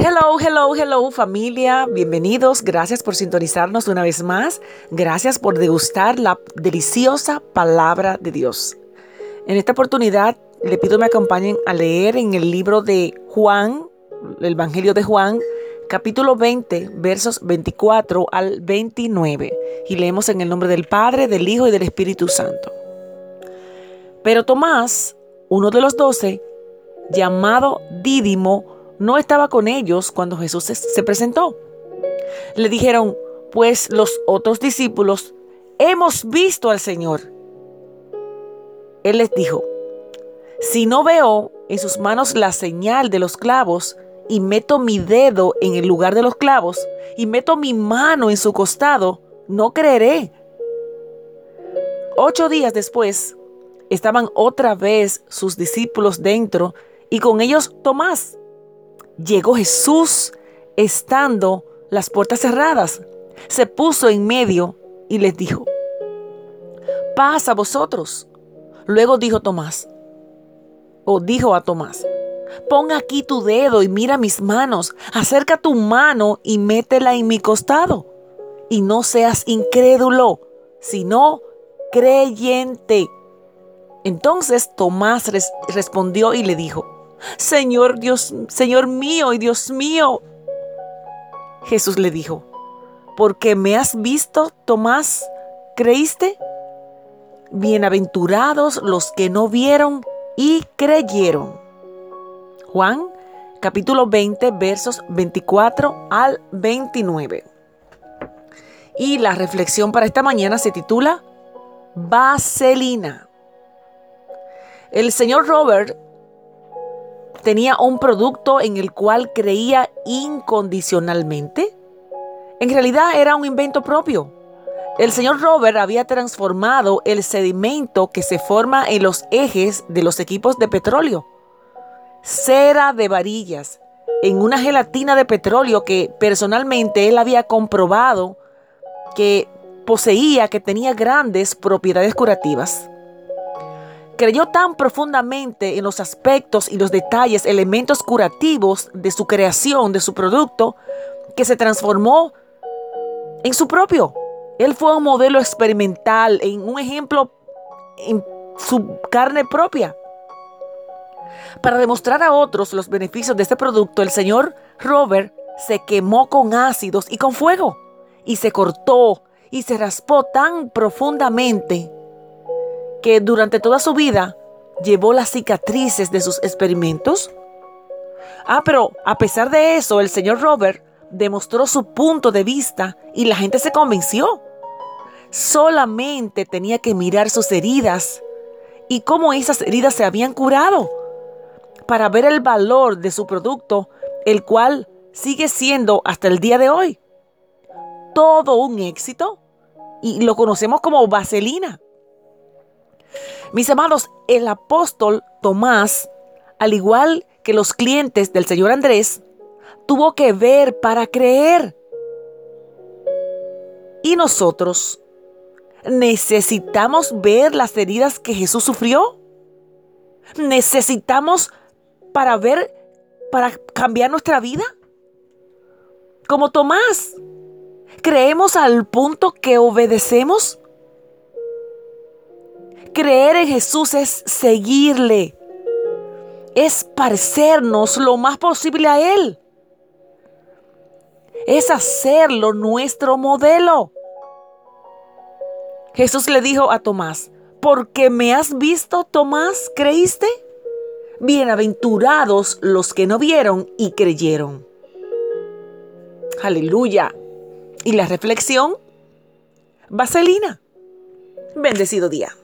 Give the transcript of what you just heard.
Hello, hello, hello familia, bienvenidos, gracias por sintonizarnos una vez más, gracias por degustar la deliciosa palabra de Dios. En esta oportunidad le pido me acompañen a leer en el libro de Juan, el Evangelio de Juan, capítulo 20, versos 24 al 29, y leemos en el nombre del Padre, del Hijo y del Espíritu Santo. Pero Tomás, uno de los doce, llamado Dídimo, no estaba con ellos cuando Jesús se presentó. Le dijeron, pues los otros discípulos, hemos visto al Señor. Él les dijo, si no veo en sus manos la señal de los clavos y meto mi dedo en el lugar de los clavos y meto mi mano en su costado, no creeré. Ocho días después, estaban otra vez sus discípulos dentro y con ellos Tomás. Llegó Jesús estando las puertas cerradas. Se puso en medio y les dijo, paz a vosotros. Luego dijo Tomás, o dijo a Tomás, pon aquí tu dedo y mira mis manos, acerca tu mano y métela en mi costado. Y no seas incrédulo, sino creyente. Entonces Tomás respondió y le dijo, Señor Dios, Señor mío y Dios mío. Jesús le dijo, porque me has visto, Tomás, ¿creíste? Bienaventurados los que no vieron y creyeron. Juan capítulo 20 versos 24 al 29. Y la reflexión para esta mañana se titula Vaselina. El señor Robert tenía un producto en el cual creía incondicionalmente? En realidad era un invento propio. El señor Robert había transformado el sedimento que se forma en los ejes de los equipos de petróleo, cera de varillas, en una gelatina de petróleo que personalmente él había comprobado que poseía, que tenía grandes propiedades curativas creyó tan profundamente en los aspectos y los detalles, elementos curativos de su creación, de su producto, que se transformó en su propio. Él fue un modelo experimental, en un ejemplo en su carne propia. Para demostrar a otros los beneficios de este producto, el señor Robert se quemó con ácidos y con fuego, y se cortó y se raspó tan profundamente que durante toda su vida llevó las cicatrices de sus experimentos? Ah, pero a pesar de eso, el señor Robert demostró su punto de vista y la gente se convenció. Solamente tenía que mirar sus heridas y cómo esas heridas se habían curado para ver el valor de su producto, el cual sigue siendo hasta el día de hoy todo un éxito y lo conocemos como vaselina. Mis amados, el apóstol Tomás, al igual que los clientes del Señor Andrés, tuvo que ver para creer. ¿Y nosotros necesitamos ver las heridas que Jesús sufrió? ¿Necesitamos para ver, para cambiar nuestra vida? Como Tomás, ¿creemos al punto que obedecemos? Creer en Jesús es seguirle, es parecernos lo más posible a Él, es hacerlo nuestro modelo. Jesús le dijo a Tomás, porque me has visto, Tomás, ¿creíste? Bienaventurados los que no vieron y creyeron. Aleluya. ¿Y la reflexión? Vaselina. Bendecido día.